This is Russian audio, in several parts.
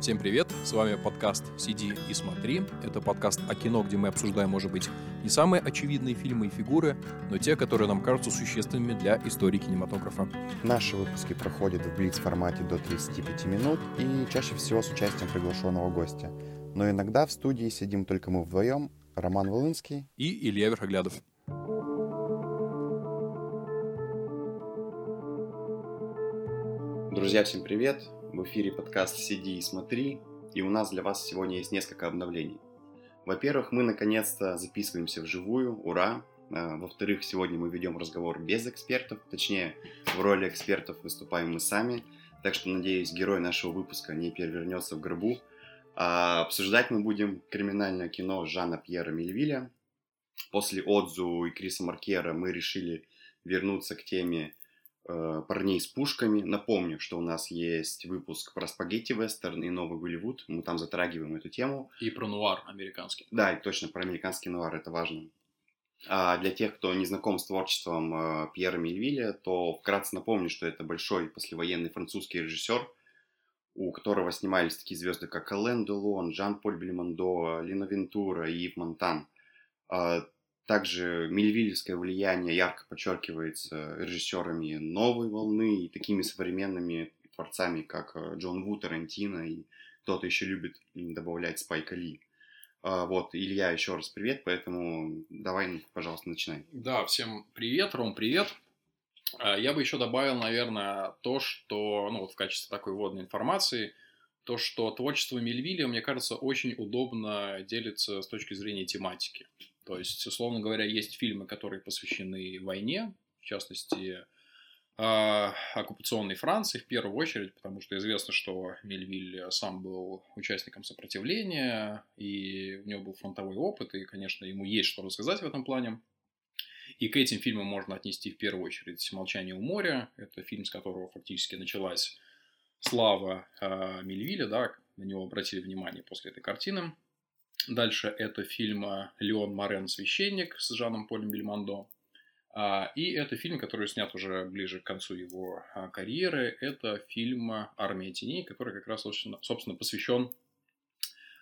Всем привет, с вами подкаст «Сиди и смотри». Это подкаст о кино, где мы обсуждаем, может быть, не самые очевидные фильмы и фигуры, но те, которые нам кажутся существенными для истории кинематографа. Наши выпуски проходят в блиц-формате до 35 минут и чаще всего с участием приглашенного гостя. Но иногда в студии сидим только мы вдвоем, Роман Волынский и Илья Верхоглядов. Друзья, всем привет! В эфире подкаст «Сиди и смотри», и у нас для вас сегодня есть несколько обновлений. Во-первых, мы наконец-то записываемся вживую, ура! А, во-вторых, сегодня мы ведем разговор без экспертов, точнее, в роли экспертов выступаем мы сами, так что, надеюсь, герой нашего выпуска не перевернется в гробу. А обсуждать мы будем криминальное кино Жана Пьера Мельвиля. После Отзу и Криса Маркера мы решили вернуться к теме э, парней с пушками. Напомню, что у нас есть выпуск про спагетти вестерн и новый Голливуд. Мы там затрагиваем эту тему. И про нуар американский. Да, и точно про американский нуар, это важно. А для тех, кто не знаком с творчеством э, Пьера Мельвиля, то вкратце напомню, что это большой послевоенный французский режиссер, у которого снимались такие звезды, как Ален Делон, Жан-Поль Бельмондо, Лина Вентура и Ив Монтан. Также мельвильевское влияние ярко подчеркивается режиссерами новой волны и такими современными творцами, как э, Джон Ву, Тарантино и кто-то еще любит добавлять Спайка Ли. А, вот, Илья, еще раз привет, поэтому давай, пожалуйста, начинай. Да, всем привет, Ром, привет. А, я бы еще добавил, наверное, то, что, ну вот в качестве такой вводной информации, то, что творчество Мельвиля, мне кажется, очень удобно делится с точки зрения тематики. То есть, условно говоря, есть фильмы, которые посвящены войне, в частности, а, оккупационной Франции в первую очередь, потому что известно, что Мельвиль сам был участником сопротивления, и у него был фронтовой опыт, и, конечно, ему есть что рассказать в этом плане. И к этим фильмам можно отнести в первую очередь «Молчание у моря». Это фильм, с которого фактически началась слава э, Мельвиля, да, на него обратили внимание после этой картины. Дальше это фильм э, «Леон Морен. Священник» с Жаном Полем Бельмондо. А, и это фильм, который снят уже ближе к концу его а, карьеры. Это фильм «Армия теней», который как раз, собственно, посвящен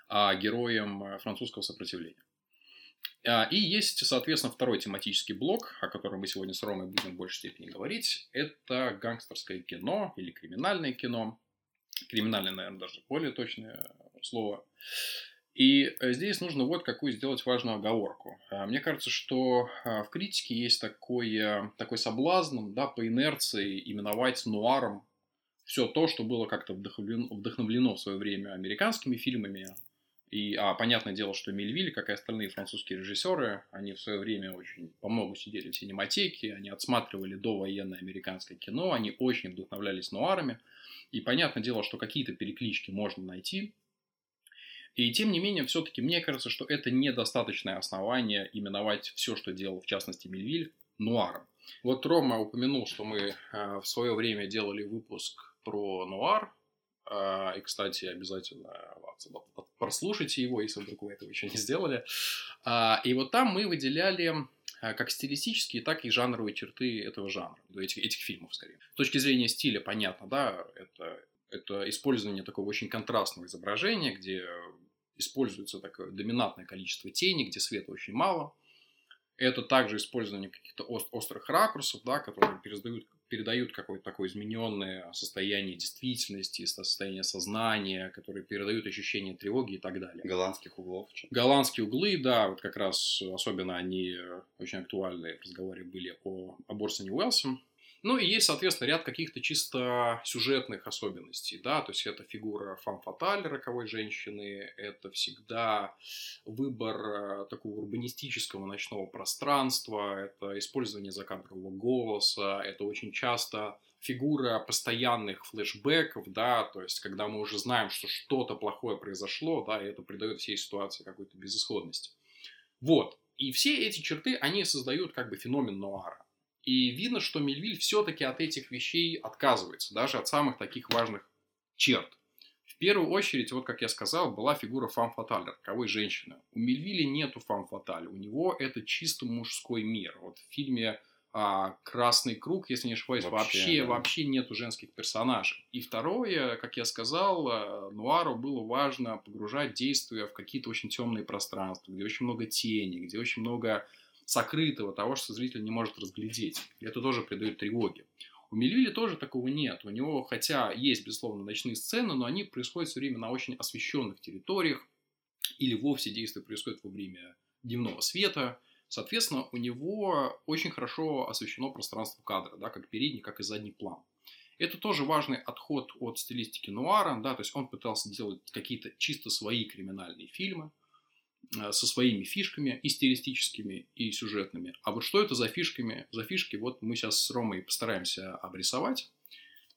а, героям французского сопротивления. И есть, соответственно, второй тематический блок, о котором мы сегодня с Ромой будем в большей степени говорить. Это гангстерское кино или криминальное кино. Криминальное, наверное, даже более точное слово. И э, здесь нужно вот какую сделать важную оговорку. А, мне кажется, что а, в критике есть такой, э, такой соблазн да, по инерции именовать нуаром все то, что было как-то вдохновлено, вдохновлено в свое время американскими фильмами. И, а, понятное дело, что Мельвиль, как и остальные французские режиссеры, они в свое время очень по много сидели в синематеке, они отсматривали довоенное американское кино, они очень вдохновлялись нуарами. И понятное дело, что какие-то переклички можно найти, и тем не менее, все-таки мне кажется, что это недостаточное основание именовать все, что делал, в частности, Мельвиль, нуаром. Вот Рома упомянул, что мы э, в свое время делали выпуск про нуар. Э, и, кстати, обязательно прослушайте его, если вдруг вы этого еще не сделали. Э, и вот там мы выделяли как стилистические, так и жанровые черты этого жанра, этих, этих фильмов, скорее. С точки зрения стиля, понятно, да, это, это использование такого очень контрастного изображения, где используется такое доминантное количество тени, где света очень мало. Это также использование каких-то острых ракурсов, да, которые передают, передают какое-то такое измененное состояние действительности, состояние сознания, которые передают ощущение тревоги и так далее. Голландских углов. Голландские углы, да, вот как раз особенно они очень актуальны в разговоре были о, о Борсоне Уэллсе. Ну и есть, соответственно, ряд каких-то чисто сюжетных особенностей, да, то есть это фигура фан-фаталь роковой женщины, это всегда выбор э, такого урбанистического ночного пространства, это использование закадрового голоса, это очень часто фигура постоянных флешбеков, да, то есть когда мы уже знаем, что что-то плохое произошло, да, и это придает всей ситуации какой-то безысходности. Вот. И все эти черты, они создают как бы феномен нуара. И видно, что Мельвиль все-таки от этих вещей отказывается, даже от самых таких важных черт. В первую очередь, вот как я сказал, была фигура фан-фаталь, роковой женщины. У Мельвиля нету фан-фаталь, у него это чисто мужской мир. Вот в фильме а «Красный круг», если не ошибаюсь, вообще, вообще, да. вообще нету женских персонажей. И второе, как я сказал, э, Нуару было важно погружать действия в какие-то очень темные пространства, где очень много тени, где очень много сокрытого того, что зритель не может разглядеть. Это тоже придает тревоги. У Мельвиля тоже такого нет. У него, хотя есть, безусловно, ночные сцены, но они происходят все время на очень освещенных территориях, или вовсе действие происходит во время дневного света. Соответственно, у него очень хорошо освещено пространство кадра, да, как передний, как и задний план. Это тоже важный отход от стилистики нуара, да, то есть он пытался делать какие-то чисто свои криминальные фильмы со своими фишками и стилистическими, и сюжетными. А вот что это за фишками? За фишки вот мы сейчас с Ромой постараемся обрисовать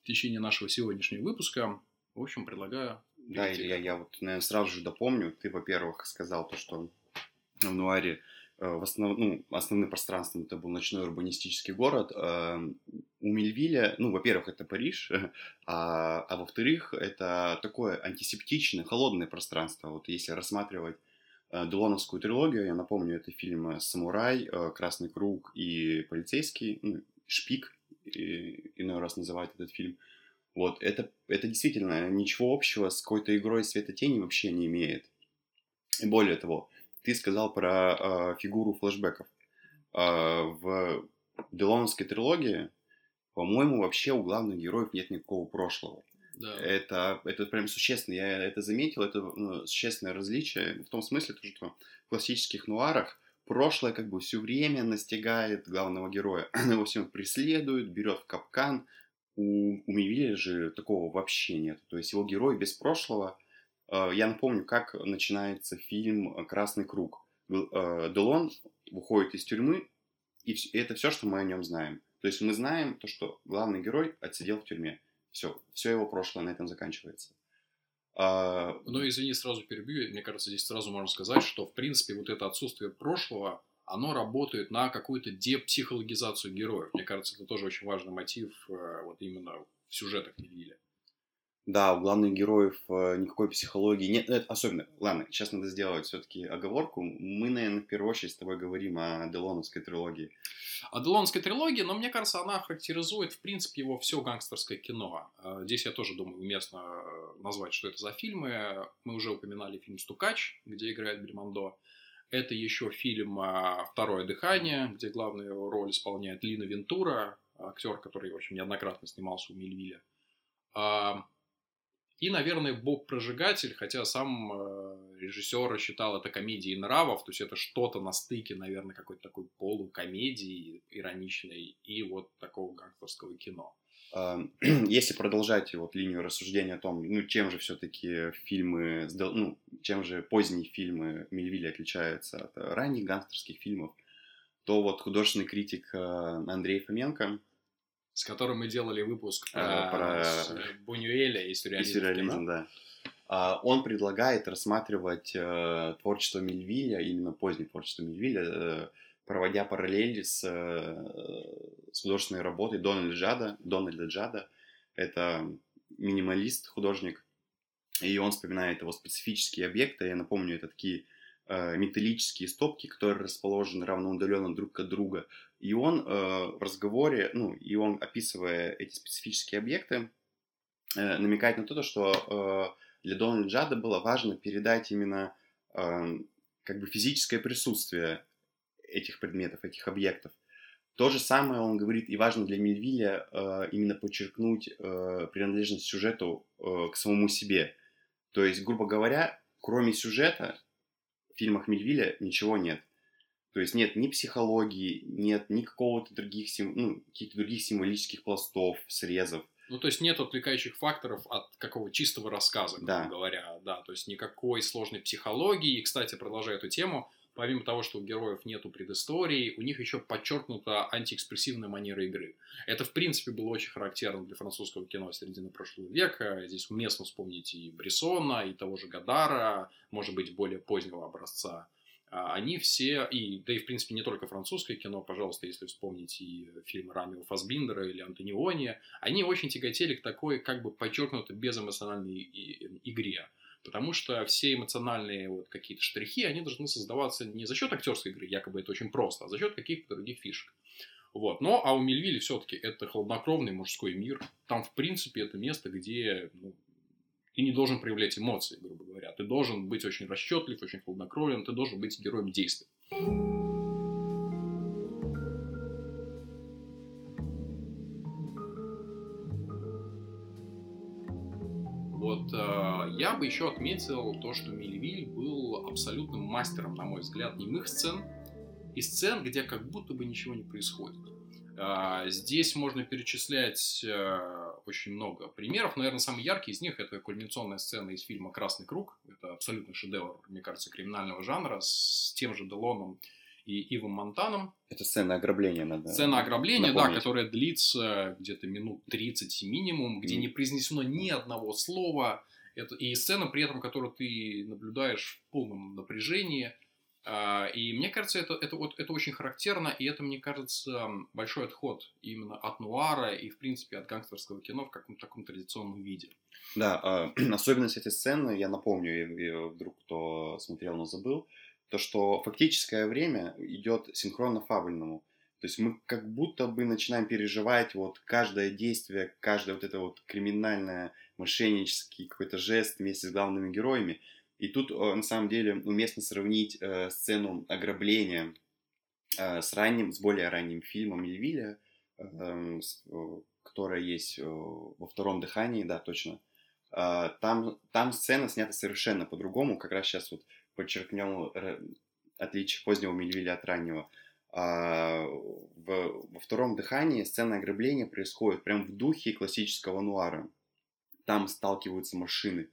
в течение нашего сегодняшнего выпуска. В общем, предлагаю... Да, Илья, я вот, наверное, сразу же допомню. Ты, во-первых, сказал то, что в нуаре Э, в основ, ну, основным пространством это был ночной урбанистический город. Эм, у Мельвиля, ну, во-первых, это Париж, а, а во-вторых, это такое антисептичное, холодное пространство. Вот если рассматривать э, Делоновскую трилогию, я напомню, это фильмы «Самурай», э, «Красный круг» и «Полицейский», ну, «Шпик», иной раз называют этот фильм. Вот, это, это действительно ничего общего с какой-то игрой света тени вообще не имеет. И более того, ты сказал про э, фигуру флэшбэков. Э, в Делоновской трилогии, по-моему, вообще у главных героев нет никакого прошлого. Это, это прям существенно. Я это заметил, это ну, существенное различие в том смысле, что в классических нуарах прошлое как бы все время настигает главного героя. Она его всем преследует, берет в капкан. У, у Мивиля же такого вообще нет. То есть его герой без прошлого – Э, я напомню, как начинается фильм «Красный круг». Э, Делон выходит из тюрьмы, и это все, что мы о нем знаем. То есть мы знаем то, что главный герой отсидел в тюрьме. Все, все его прошлое на этом заканчивается. А, ну, извини, сразу перебью. Мне кажется, здесь сразу можно сказать, что, в принципе, вот это отсутствие прошлого, оно работает на какую-то депсихологизацию героев. Мне кажется, это тоже очень важный мотив э, вот именно в сюжетах Мельвиля. Да, у главных героев э, никакой психологии нет. Это особенно, ладно, сейчас надо сделать все-таки оговорку. Мы, наверное, в первую очередь с тобой говорим о Делоновской трилогии. О Делоновской трилогии, но мне кажется, она характеризует, в принципе, его все гангстерское кино. Э, здесь я тоже думаю, уместно э, назвать, что это за фильмы. Мы уже упоминали фильм «Стукач», где играет Бельмондо. Это еще фильм «Второе дыхание», где главную роль исполняет Лина Вентура, актер, который, в общем, неоднократно снимался у Мельвиля. И, наверное, Бог-прожигатель, хотя сам э, режиссер считал это комедией нравов, то есть это что-то на стыке, наверное, какой-то такой полукомедии ироничной и вот такого гангстерского кино. Если продолжать вот линию рассуждения о том, ну, чем же все-таки фильмы, ну, чем же поздние фильмы Мельвиля отличаются от ранних гангстерских фильмов, то вот художественный критик э, Андрей Фоменко с которым мы делали выпуск а, про, про... Бунюэля и сюрреализм. И сюрреализм, да. А, он предлагает рассматривать э, творчество Мельвиля, именно позднее творчество Мельвиля, э, проводя параллели с, э, с художественной работой Дональда Джада. Дональда Джада – это минималист, художник, и он вспоминает его специфические объекты. Я напомню, это такие э, металлические стопки, которые расположены равноудаленно друг от друга и он э, в разговоре, ну, и он, описывая эти специфические объекты, э, намекает на то, что э, для Дональда Джада было важно передать именно э, как бы физическое присутствие этих предметов, этих объектов. То же самое он говорит, и важно для Мельвиля э, именно подчеркнуть э, принадлежность сюжету э, к самому себе. То есть, грубо говоря, кроме сюжета в фильмах Мельвиля ничего нет. То есть нет ни психологии, нет ни какого-то других, ну, каких-то других символических пластов, срезов. Ну, то есть нет отвлекающих факторов от какого чистого рассказа, грубо да. говоря, да, то есть никакой сложной психологии. И, кстати, продолжая эту тему, помимо того, что у героев нету предыстории, у них еще подчеркнута антиэкспрессивная манера игры. Это, в принципе, было очень характерно для французского кино середины прошлого века. Здесь уместно вспомнить и Брессона, и того же Гадара, может быть, более позднего образца они все, и, да и в принципе не только французское кино, пожалуйста, если вспомнить и фильмы Рамио Фасбиндера или Антониони, они очень тяготели к такой как бы подчеркнуто безэмоциональной игре. Потому что все эмоциональные вот какие-то штрихи, они должны создаваться не за счет актерской игры, якобы это очень просто, а за счет каких-то других фишек. Вот. Но, а у Мельвиля все-таки это хладнокровный мужской мир. Там, в принципе, это место, где ну, ты не должен проявлять эмоции, грубо говоря. Ты должен быть очень расчетлив, очень хладнокровен, ты должен быть героем действия. Вот э, я бы еще отметил то, что Мельвиль был абсолютным мастером, на мой взгляд, немых сцен и сцен, где как будто бы ничего не происходит. Э, здесь можно перечислять э, очень много примеров. Наверное, самый яркий из них это кульминационная сцена из фильма «Красный круг». Это абсолютно шедевр, мне кажется, криминального жанра с тем же Делоном и Ивом Монтаном. Это сцена ограбления, надо Сцена ограбления, напомнить. да, которая длится где-то минут 30 минимум, где mm. не произнесено ни одного слова. Это, и сцена при этом, которую ты наблюдаешь в полном напряжении. А, и мне кажется, это, это, вот, это очень характерно, и это, мне кажется, большой отход именно от нуара и, в принципе, от гангстерского кино в каком-то таком традиционном виде. Да, э, особенность этой сцены, я напомню, и вдруг кто смотрел, но забыл, то, что фактическое время идет синхронно фабульному. То есть мы как будто бы начинаем переживать вот каждое действие, каждое вот это вот криминальное, мошеннический какой-то жест вместе с главными героями. И тут э, на самом деле уместно сравнить э, сцену ограбления э, с ранним, с более ранним фильмом Левиля, э, э, которая есть э, во втором дыхании, да, точно. Э, там, там сцена снята совершенно по-другому, как раз сейчас вот подчеркнем отличие позднего Мельвиля от раннего. А, в, во втором дыхании сцена ограбления происходит прям в духе классического нуара. Там сталкиваются машины,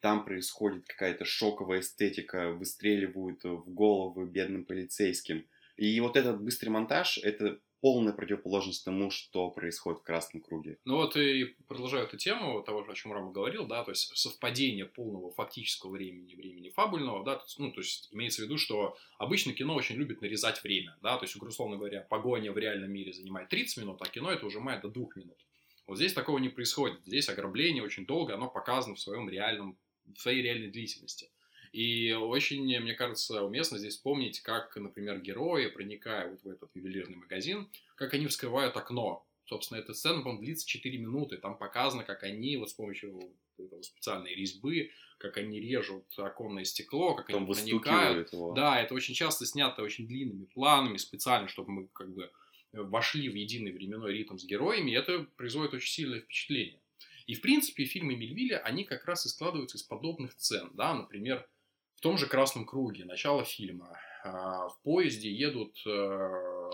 там происходит какая-то шоковая эстетика, выстреливают в головы бедным полицейским. И вот этот быстрый монтаж, это полная противоположность тому, что происходит в Красном Круге. Ну вот и продолжаю эту тему, того, о чем Рома говорил, да, то есть совпадение полного фактического времени, времени фабульного, да, то есть, ну, то есть имеется в виду, что обычно кино очень любит нарезать время, да, то есть, условно говоря, погоня в реальном мире занимает 30 минут, а кино это ужимает до 2 минут. Вот здесь такого не происходит, здесь ограбление очень долго, оно показано в своем реальном, в своей реальной длительности. И очень, мне кажется, уместно здесь вспомнить, как, например, герои, проникая вот в этот ювелирный магазин, как они вскрывают окно. Собственно, эта сцена, по длится 4 минуты. Там показано, как они вот с помощью этого специальной резьбы, как они режут оконное стекло, как Там они проникают. Его. Да, это очень часто снято очень длинными планами, специально, чтобы мы как бы вошли в единый временной ритм с героями, и это производит очень сильное впечатление. И, в принципе, фильмы Мельвиля, они как раз и складываются из подобных сцен, да, например, в том же «Красном круге», начало фильма, а, в поезде едут э,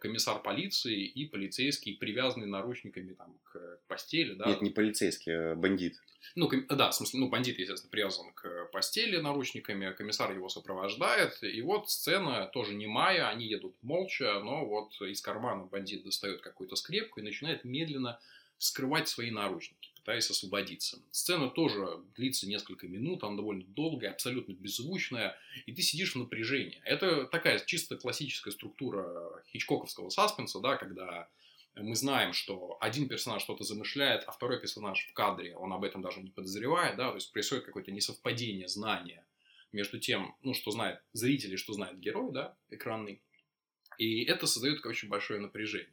комиссар полиции и полицейский, привязанный наручниками там, к постели. Да? Нет, не полицейский, а бандит. Ну, ком... да, в смысле, ну, бандит, естественно, привязан к постели наручниками, а комиссар его сопровождает. И вот сцена тоже немая, они едут молча, но вот из кармана бандит достает какую-то скрепку и начинает медленно вскрывать свои наручники пытаясь освободиться. Сцена тоже длится несколько минут, она довольно долгая, абсолютно беззвучная, и ты сидишь в напряжении. Это такая чисто классическая структура хичкоковского саспенса, да, когда мы знаем, что один персонаж что-то замышляет, а второй персонаж в кадре, он об этом даже не подозревает, да, то есть происходит какое-то несовпадение знания между тем, ну, что знает зритель и что знает герой, да, экранный. И это создает очень большое напряжение.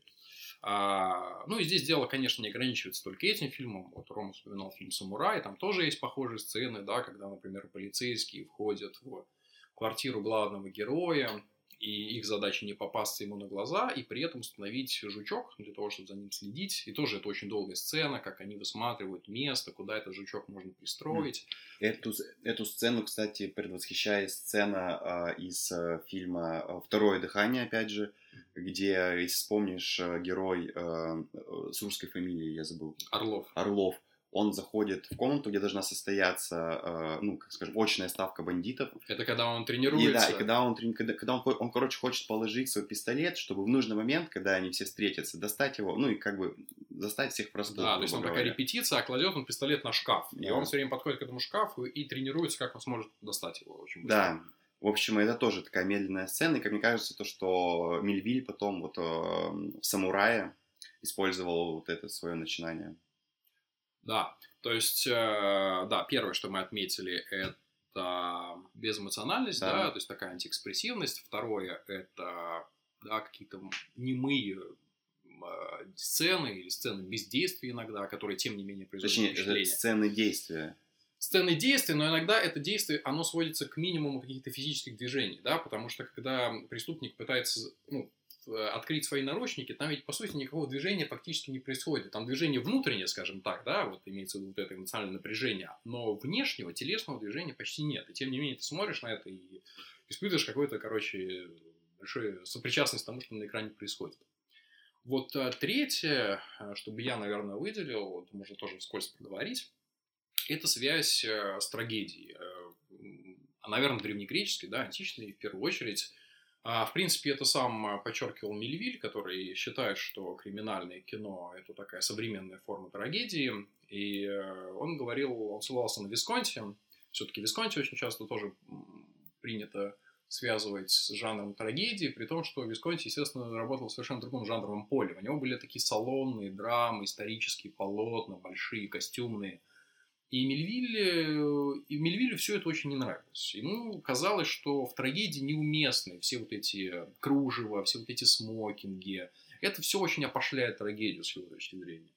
А, ну и здесь дело, конечно, не ограничивается только этим фильмом. Вот Рома вспоминал фильм «Самурай», там тоже есть похожие сцены, да, когда, например, полицейские входят в квартиру главного героя, и их задача не попасться ему на глаза, и при этом установить жучок для того, чтобы за ним следить. И тоже это очень долгая сцена, как они высматривают место, куда этот жучок можно пристроить. Эту, эту сцену, кстати, предвосхищает сцена э, из э, фильма «Второе дыхание», опять же, где, если вспомнишь, э, герой э, с русской фамилией, я забыл. Орлов. Орлов он заходит в комнату, где должна состояться, э, ну, как скажем, очная ставка бандитов. Это когда он тренируется. И, да, и когда он, когда, когда он, он, короче, хочет положить свой пистолет, чтобы в нужный момент, когда они все встретятся, достать его, ну, и как бы заставить всех просто. Да, то есть он такая репетиция, а кладет он пистолет на шкаф. Да. И он все время подходит к этому шкафу и тренируется, как он сможет достать его очень быстро. Да, в общем, это тоже такая медленная сцена, и, как мне кажется, то, что Мильвиль потом вот э, в «Самурае» использовал вот это свое начинание. Да, то есть, э, да, первое, что мы отметили, это безэмоциональность, да. да, то есть такая антиэкспрессивность. Второе, это да, какие-то немые э, сцены или сцены бездействия иногда, которые, тем не менее, производят Точнее, впечатление. сцены действия. Сцены действия, но иногда это действие, оно сводится к минимуму каких-то физических движений, да, потому что когда преступник пытается, ну, э, открыть свои наручники, там ведь, по сути, никакого движения фактически не происходит. Там движение внутреннее, скажем так, да, вот имеется в виду вот это эмоциональное напряжение, но внешнего, телесного движения почти нет. И тем не менее, ты смотришь на это и испытываешь какой-то, короче, большую сопричастность к тому, что на экране происходит. Вот а, третье, а, чтобы я, наверное, выделил, вот, можно тоже вскользь поговорить, это связь э, с трагедией. Э, наверное, древнегреческой, да, античной в первую очередь. А, в принципе, это сам подчеркивал Мельвиль, который считает, что криминальное кино – это такая современная форма трагедии. И э, он говорил, он ссылался на Висконти. Все-таки Висконти очень часто тоже принято связывать с жанром трагедии, при том, что Висконти, естественно, работал в совершенно другом жанровом поле. У него были такие салонные драмы, исторические полотна, большие, костюмные. И Мельвилле, и Мельвилле все это очень не нравилось. Ему казалось, что в трагедии неуместны все вот эти кружева, все вот эти смокинги. Это все очень опошляет трагедию с его точки зрения.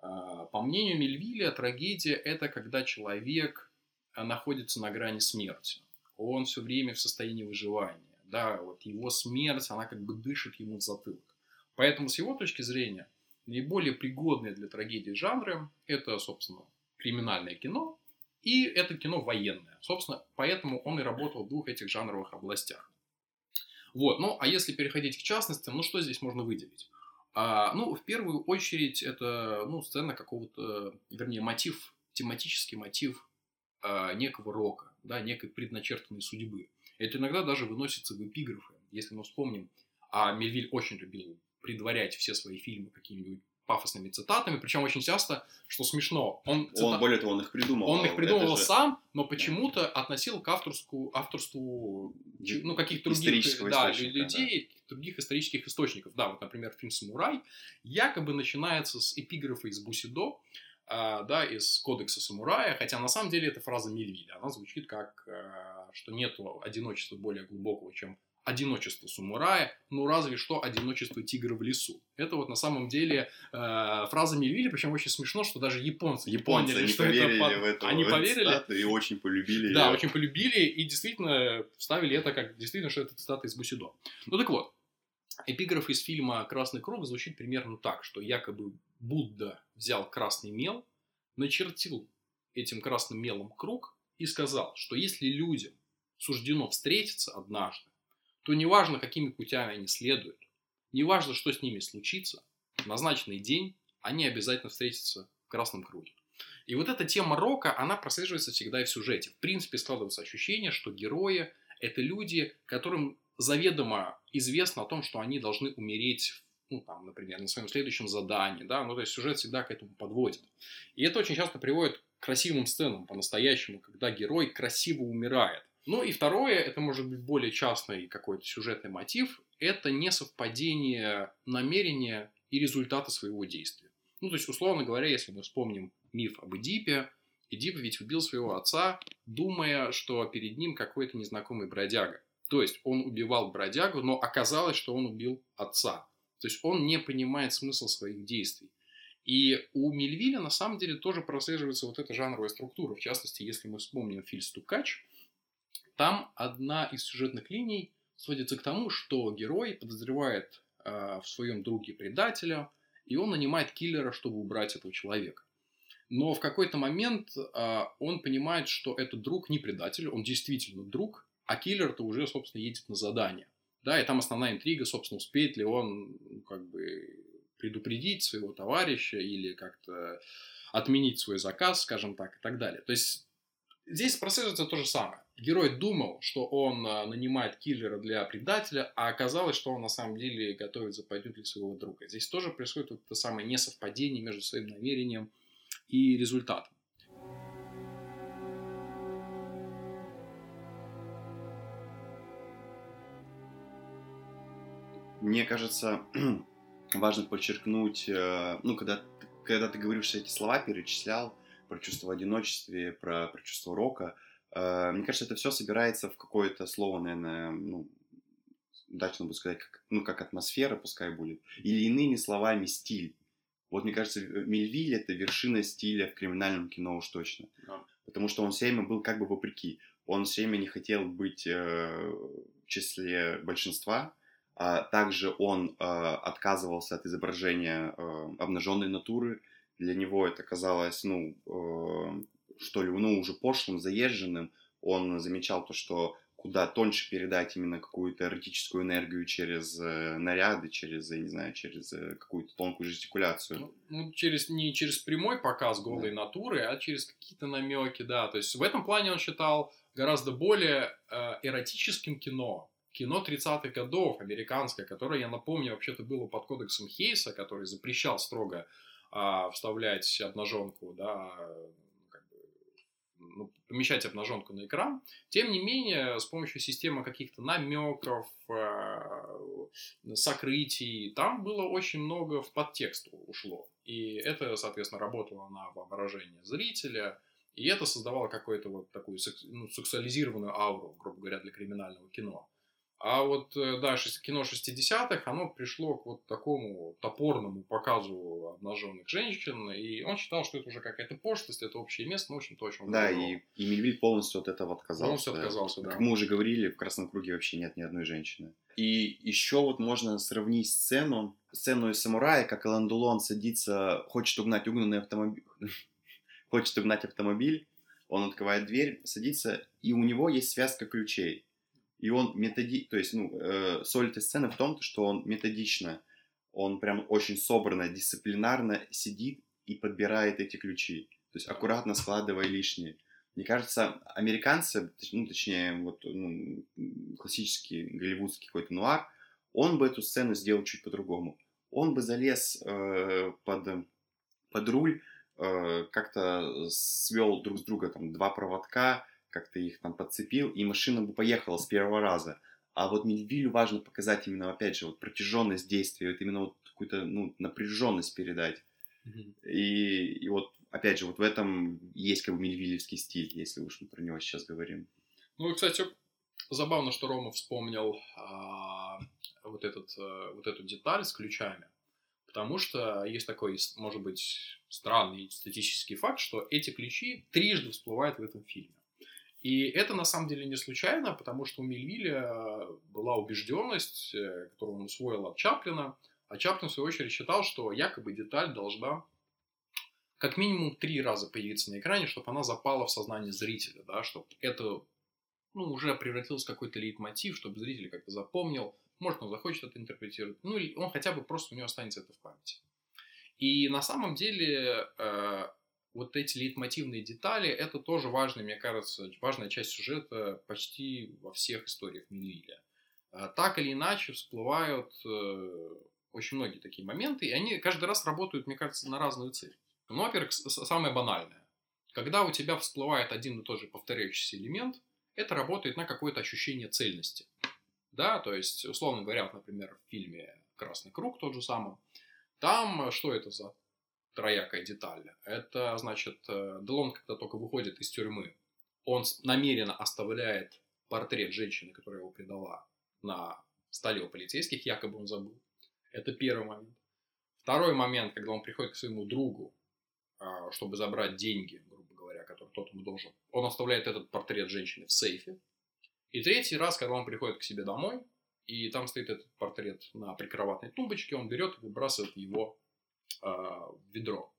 А, по мнению Мельвиля, трагедия – это когда человек находится на грани смерти он все время в состоянии выживания. Да, вот его смерть, она как бы дышит ему в затылок. Поэтому с его точки зрения наиболее пригодные для трагедии жанры – это, собственно, криминальное кино и это кино военное. Собственно, поэтому он и работал в двух этих жанровых областях. Вот, ну, а если переходить к частностям, ну, что здесь можно выделить? А, ну, в первую очередь, это, ну, сцена какого-то, вернее, мотив, тематический мотив а, некого рока да, некой предначертанной судьбы. Это иногда даже выносится в эпиграфы. Если мы вспомним, а Мельвиль очень любил предварять все свои фильмы какими-нибудь пафосными цитатами, причем очень часто, что смешно, он, цитат... он более того, он их придумал. Он их придумывал же... сам, но почему-то относил к авторскую, авторству ну, каких-то других да, людей, да. других исторических источников. Да, вот, например, фильм «Самурай» якобы начинается с эпиграфа из Бусидо, а, да, из кодекса самурая, хотя на самом деле эта фраза Мельвиля, она звучит как, э, что нет одиночества более глубокого, чем одиночество самурая, ну разве что одиночество тигра в лесу. Это вот на самом деле э, фраза Мельвиля, причем очень смешно, что даже японцы, японцы поняли, не что поверили это в это, они поверили и очень полюбили. Да, ее. очень полюбили и действительно вставили это как действительно, что это цитата из Бусидо. Ну так вот, эпиграф из фильма «Красный круг» звучит примерно так, что якобы Будда взял красный мел, начертил этим красным мелом круг и сказал, что если людям суждено встретиться однажды, то неважно, какими путями они следуют, неважно, что с ними случится, в назначенный день они обязательно встретятся в красном круге. И вот эта тема рока, она прослеживается всегда и в сюжете. В принципе, складывается ощущение, что герои – это люди, которым заведомо известно о том, что они должны умереть ну, там, например, на своем следующем задании, да, ну, то есть сюжет всегда к этому подводит. И это очень часто приводит к красивым сценам по-настоящему, когда герой красиво умирает. Ну и второе, это может быть более частный какой-то сюжетный мотив, это несовпадение намерения и результата своего действия. Ну, то есть, условно говоря, если мы вспомним миф об Эдипе, Эдип ведь убил своего отца, думая, что перед ним какой-то незнакомый бродяга. То есть он убивал бродягу, но оказалось, что он убил отца. То есть он не понимает смысл своих действий. И у Мельвиля на самом деле тоже прослеживается вот эта жанровая структура. В частности, если мы вспомним фильм «Стукач», там одна из сюжетных линий сводится к тому, что герой подозревает э, в своем друге предателя, и он нанимает киллера, чтобы убрать этого человека. Но в какой-то момент э, он понимает, что этот друг не предатель, он действительно друг, а киллер-то уже, собственно, едет на задание. Да, и там основная интрига, собственно, успеет ли он ну, как бы предупредить своего товарища или как-то отменить свой заказ, скажем так, и так далее. То есть здесь происходит то же самое. Герой думал, что он а, нанимает киллера для предателя, а оказалось, что он на самом деле готовит западню для своего друга. Здесь тоже происходит вот это самое несовпадение между своим намерением и результатом. Мне кажется, важно подчеркнуть, э, ну, когда, когда ты говоришь все эти слова, перечислял про чувство одиночества, про, про чувство рока, э, мне кажется, это все собирается в какое-то слово, наверное, ну, удачно будет сказать, как, ну, как атмосфера пускай будет, или иными словами стиль. Вот мне кажется, Мельвиль это вершина стиля в криминальном кино уж точно. Да. Потому что он все время был как бы вопреки. Он все время не хотел быть э, в числе большинства, а также он э, отказывался от изображения э, обнаженной натуры. Для него это казалось, ну, э, что ли, ну, уже пошлым, заезженным. Он замечал то, что куда тоньше передать именно какую-то эротическую энергию через э, наряды, через, я не знаю, через э, какую-то тонкую жестикуляцию. Ну, ну, через, не через прямой показ голой да. натуры, а через какие-то намеки, да. То есть в этом плане он считал гораздо более э, эротическим кино, кино 30-х годов, американское, которое, я напомню, вообще-то было под кодексом Хейса, который запрещал строго э, вставлять обнаженку, да, помещать обнаженку на экран. Тем не менее, с помощью системы каких-то намеков, э, сокрытий, там было очень много в подтекст ушло. И это, соответственно, работало на воображение зрителя, и это создавало какую-то вот такую ну, сексуализированную ауру, грубо говоря, для криминального кино. А вот, э, да, кино 60-х, оно пришло к вот такому топорному показу обнаженных женщин, и он считал, что это уже какая-то пошлость, это общее место, ну, в общем-то, очень Да, и, и Мельвиль полностью от этого отказался. Полностью отказался, да. Как мы уже говорили, в Красном Круге вообще нет ни одной женщины. И еще вот можно сравнить сцену, сцену из «Самурая», как Элан Дулон садится, хочет угнать угнанный автомобиль, хочет угнать автомобиль, он открывает дверь, садится, и у него есть связка ключей и он методи... То есть, ну, э, соль этой сцены в том, что он методично, он прям очень собранно, дисциплинарно сидит и подбирает эти ключи. То есть, аккуратно складывая лишние. Мне кажется, американцы, ну, точнее, вот, ну, классический голливудский какой-то нуар, он бы эту сцену сделал чуть по-другому. Он бы залез э, под, под руль, э, как-то свел друг с друга там два проводка, как-то их там подцепил, и машина бы поехала с первого раза. А вот Мельвилю важно показать именно, опять же, вот протяженность действия, вот именно вот какую-то ну, напряженность передать. Mm-hmm. И, и вот, опять же, вот в этом есть как бы мельвилевский стиль, если уж мы про него сейчас говорим. Ну, и, кстати, забавно, что Рома вспомнил а, вот, этот, а, вот эту деталь с ключами. Потому что есть такой, может быть, странный статистический факт, что эти ключи трижды всплывают в этом фильме. И это на самом деле не случайно, потому что у Мельвиля была убежденность, э, которую он усвоил от Чаплина, а Чаплин, в свою очередь, считал, что якобы деталь должна как минимум три раза появиться на экране, чтобы она запала в сознание зрителя, да, чтобы это ну, уже превратилось в какой-то лейтмотив, чтобы зритель как-то запомнил, может, он захочет это интерпретировать, ну, или он хотя бы просто у него останется это в памяти. И на самом деле э, вот эти лейтмотивные детали, это тоже важная, мне кажется, важная часть сюжета почти во всех историях Мельвиля. А, так или иначе всплывают э, очень многие такие моменты, и они каждый раз работают, мне кажется, на разную цель. Ну, во-первых, самое банальное. Когда у тебя всплывает один и тот же повторяющийся элемент, это работает на какое-то ощущение цельности. Да, то есть, условно говоря, например, в фильме «Красный круг» тот же самый, там что это за троякая деталь. Это, значит, э, Делон, когда только выходит из тюрьмы, он намеренно оставляет портрет женщины, которая его предала, на столе у полицейских, якобы он забыл. Это первый момент. Второй момент, когда он приходит к своему другу, а, чтобы забрать деньги, грубо говоря, которые тот ему должен, он оставляет этот портрет женщины в сейфе. И третий раз, когда он приходит к себе домой, и там стоит этот портрет на прикроватной тумбочке, он берет и выбрасывает его ведро.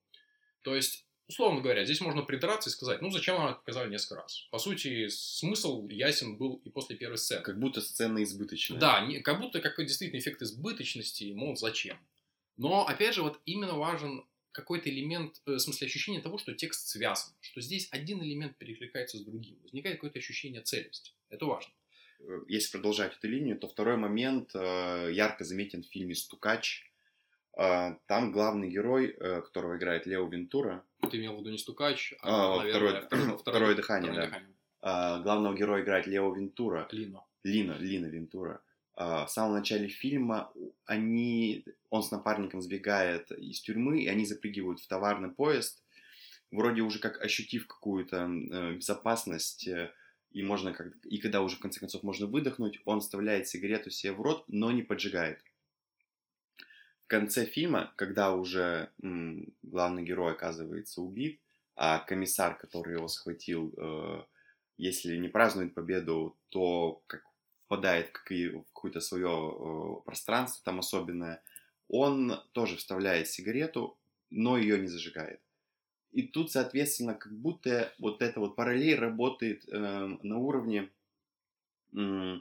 То есть, условно говоря, здесь можно придраться и сказать, ну зачем это показали несколько раз. По сути, смысл ясен был и после первой сцены. Как будто сцена избыточная. Да, не, как будто какой действительно эффект избыточности, мол, зачем. Но, опять же, вот именно важен какой-то элемент, э, в смысле ощущение того, что текст связан, что здесь один элемент перекликается с другим, возникает какое-то ощущение цельности. Это важно. Э, если продолжать эту линию, то второй момент э, ярко заметен в фильме «Стукач», там главный герой, э, которого играет Лео Вентура. Ты имел в виду не стукач, а, а наверное, второе, второе, второе дыхание, второе да. Дыхание. А, главного героя играет Лео Вентура. Лино. Лина, Лина Вентура. А, в самом начале фильма они, он с напарником сбегает из тюрьмы, и они запрыгивают в товарный поезд, вроде уже как ощутив какую-то э, безопасность, э, и можно, как, и когда уже в конце концов можно выдохнуть, он вставляет сигарету себе в рот, но не поджигает. В конце фильма, когда уже м, главный герой оказывается убит, а комиссар, который его схватил, э, если не празднует победу, то как впадает в, какое-то свое э, пространство там особенное, он тоже вставляет сигарету, но ее не зажигает. И тут, соответственно, как будто вот эта вот параллель работает э, на уровне э,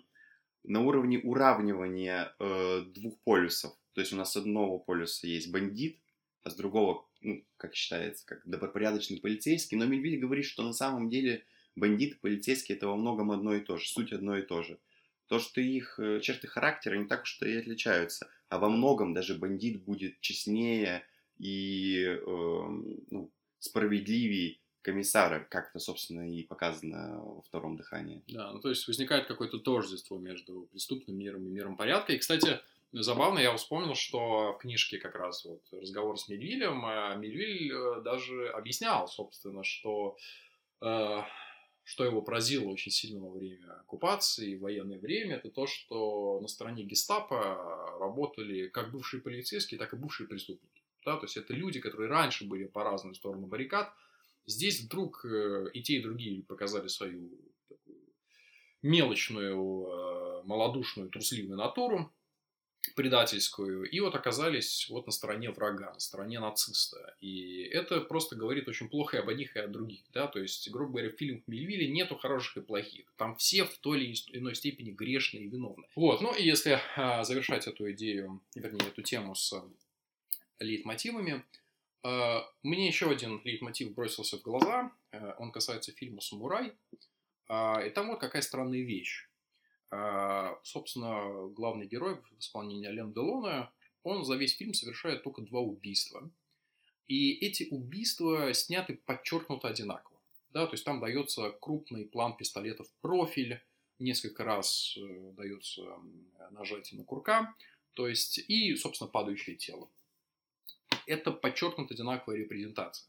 на уровне уравнивания э, двух полюсов. То есть у нас с одного полюса есть бандит, а с другого, ну, как считается, как добропорядочный полицейский. Но Мельвиль говорит, что на самом деле бандит и полицейский это во многом одно и то же, суть одно и то же. То, что их э, черты характера не так уж и отличаются, а во многом даже бандит будет честнее и э, ну, справедливее комиссара, как это, собственно, и показано во втором дыхании. Да, ну то есть возникает какое-то тождество между преступным миром и миром порядка. И, кстати, забавно, я вспомнил, что в книжке как раз вот разговор с Мельвилем, а Мельвиль э, даже объяснял, собственно, что э, что его поразило очень сильно во время оккупации и военное время, это то, что на стороне гестапо работали как бывшие полицейские, так и бывшие преступники. Да? То есть это люди, которые раньше были по разную сторону баррикад. Здесь вдруг э, и те, и другие показали свою мелочную, э, малодушную, трусливую натуру предательскую, и вот оказались вот на стороне врага, на стороне нациста. И это просто говорит очень плохо и об одних, и о других. Да? То есть, грубо говоря, в фильмах Мельвилля нету хороших и плохих. Там все в той или иной степени грешные и виновны. Вот, ну и если а, завершать эту идею, вернее, эту тему с лейтмотивами, а, мне еще один лейтмотив бросился в глаза. А, он касается фильма «Самурай». А, и там вот какая странная вещь. А, собственно, главный герой в исполнении Ален Делона, он за весь фильм совершает только два убийства. И эти убийства сняты подчеркнуто одинаково. Да, то есть там дается крупный план пистолета в профиль, несколько раз э, дается нажатие на курка, то есть и, собственно, падающее тело. Это подчеркнуто одинаковая репрезентация.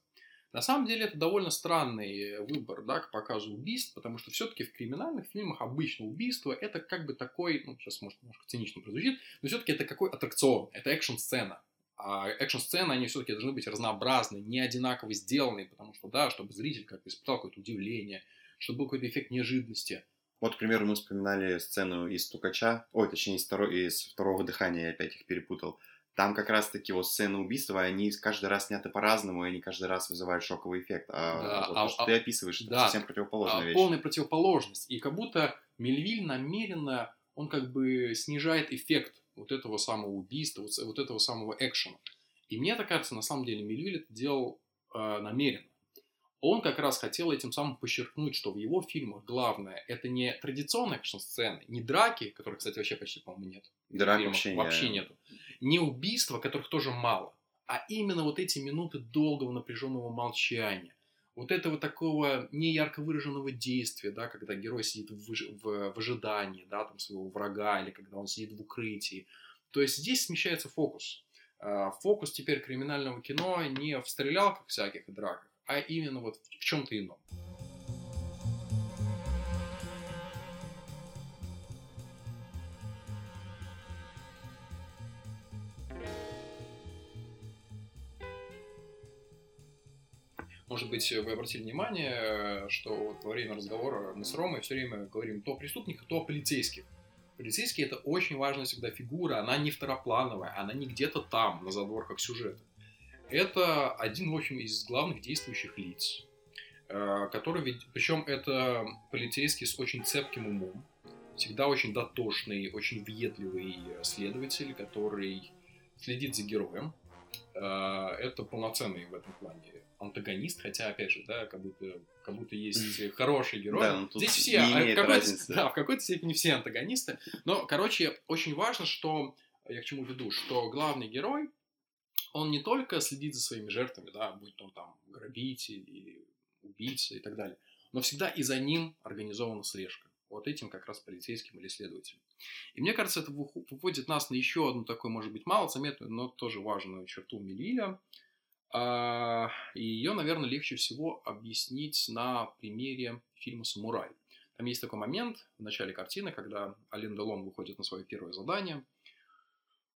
На самом деле это довольно странный выбор да, к показу убийств, потому что все-таки в криминальных фильмах обычно убийство это как бы такой, ну сейчас может немножко цинично прозвучит, но все-таки это какой аттракцион, это экшн-сцена. А экшн-сцены, они все-таки должны быть разнообразны, не одинаково сделаны, потому что, да, чтобы зритель как-то испытал какое-то удивление, чтобы был какой-то эффект неожиданности. Вот, к примеру, мы вспоминали сцену из «Стукача», ой, точнее, из, второго, из «Второго дыхания», я опять их перепутал там как раз-таки вот сцены убийства, они каждый раз сняты по-разному, и они каждый раз вызывают шоковый эффект. А да, вот а, то, что а, ты описываешь, это да, совсем противоположная а, вещь. Полная противоположность. И как будто Мельвиль намеренно, он как бы снижает эффект вот этого самого убийства, вот, вот этого самого экшена. И мне так кажется, на самом деле Мельвиль это делал э, намеренно. Он как раз хотел этим самым подчеркнуть, что в его фильмах главное это не традиционные экшн-сцены, не драки, которых, кстати, вообще почти, по-моему, нет. Драк вообще, вообще нету не убийства, которых тоже мало, а именно вот эти минуты долгого напряженного молчания. Вот этого такого неярко выраженного действия, да, когда герой сидит в, в, в ожидании, да, там своего врага, или когда он сидит в укрытии. То есть здесь смещается фокус. А, фокус теперь криминального кино не в стрелялках всяких и драках, а именно вот в чем-то ином. Может быть, вы обратили внимание, что вот во время разговора мы с Ромой все время говорим то о преступниках, то полицейских. Полицейский это очень важная всегда фигура, она не второплановая, она не где-то там, на задворках сюжета. Это один, в общем, из главных действующих лиц, э, который ведь, причем это полицейский с очень цепким умом, всегда очень дотошный, очень въедливый следователь, который следит за героем. Э, это полноценный в этом плане антагонист, хотя, опять же, да, как будто, как будто есть хороший герой. Да, ну, Здесь все, а, в какой да, в какой-то степени все антагонисты. Но, короче, очень важно, что, я к чему веду, что главный герой, он не только следит за своими жертвами, да, будь то там грабитель или убийца и так далее, но всегда и за ним организована слежка. Вот этим как раз полицейским или следователем. И мне кажется, это выводит нас на еще одну такую, может быть, малозаметную, но тоже важную черту Мелиля – а, и ее, наверное, легче всего объяснить на примере фильма «Самурай». Там есть такой момент в начале картины, когда Ален Делон выходит на свое первое задание.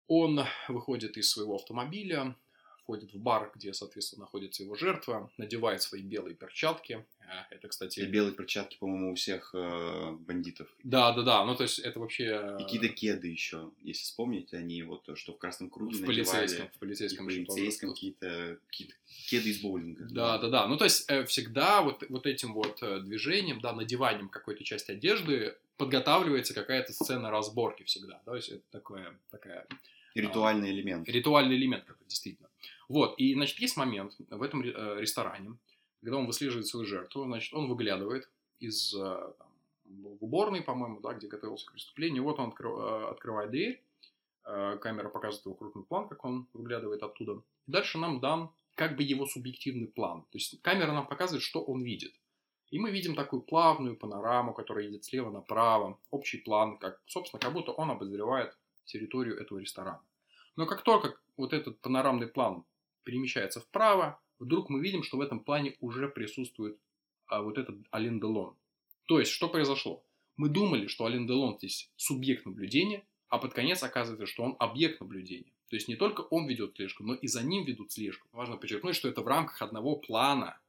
Он выходит из своего автомобиля, входит в бар, где, соответственно, находится его жертва, надевает свои белые перчатки. А, это, кстати... И белые перчатки, по-моему, у всех э, бандитов. Да, да, да. Ну, то есть, это вообще... И какие-то кеды еще, если вспомнить, они вот, что в красном круге в полицейском, в полицейском, и в полицейском какие-то, какие кеды из боулинга. Да, да, да. Ну, то есть, э, всегда вот, вот этим вот э, движением, да, надеванием какой-то части одежды подготавливается какая-то сцена разборки всегда. То есть, это такое, такая... Ритуальный элемент. Ритуальный элемент, как действительно. Вот, и, значит, есть момент в этом э, ресторане, когда он выслеживает свою жертву, значит, он выглядывает из э, там, в уборной, по-моему, да, где готовился к преступлению. Вот он откры, э, открывает дверь, камера показывает его крупный план, как он выглядывает оттуда. Дальше нам дан как бы его субъективный план. То есть камера нам показывает, что он видит. И мы видим такую плавную панораму, которая едет слева направо, общий план, как, собственно, как будто он обозревает территорию этого ресторана. Но как только вот этот панорамный план перемещается вправо, вдруг мы видим, что в этом плане уже присутствует а, вот этот Ален Делон. То есть, что произошло? Мы думали, что Ален Делон здесь субъект наблюдения, а под конец оказывается, что он объект наблюдения. То есть, не только он ведет слежку, но и за ним ведут слежку. Важно подчеркнуть, что это в рамках одного плана.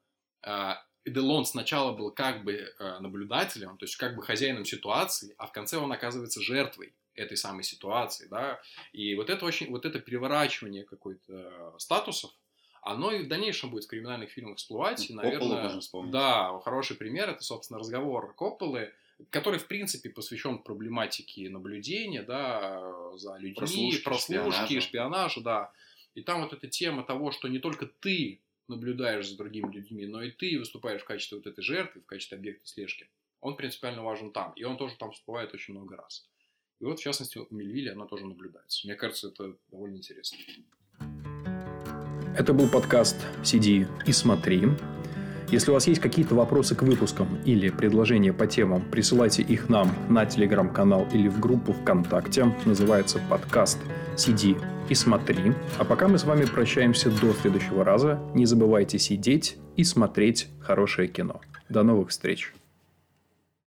А, Делон сначала был как бы а, наблюдателем, то есть как бы хозяином ситуации, а в конце он оказывается жертвой этой самой ситуации, да, и вот это очень, вот это переворачивание какой-то статусов, оно и в дальнейшем будет в криминальных фильмах всплывать, и, наверное, да, хороший пример, это, собственно, разговор Копполы, который, в принципе, посвящен проблематике наблюдения, да, за людьми, прослушки, прослушки шпионажа. шпионажа, да, и там вот эта тема того, что не только ты наблюдаешь за другими людьми, но и ты выступаешь в качестве вот этой жертвы, в качестве объекта слежки, он принципиально важен там, и он тоже там всплывает очень много раз. И вот, в частности, у Мельвили она тоже наблюдается. Мне кажется, это довольно интересно. Это был подкаст «Сиди и смотри». Если у вас есть какие-то вопросы к выпускам или предложения по темам, присылайте их нам на телеграм-канал или в группу ВКонтакте. Называется подкаст «Сиди и смотри». А пока мы с вами прощаемся до следующего раза. Не забывайте сидеть и смотреть хорошее кино. До новых встреч!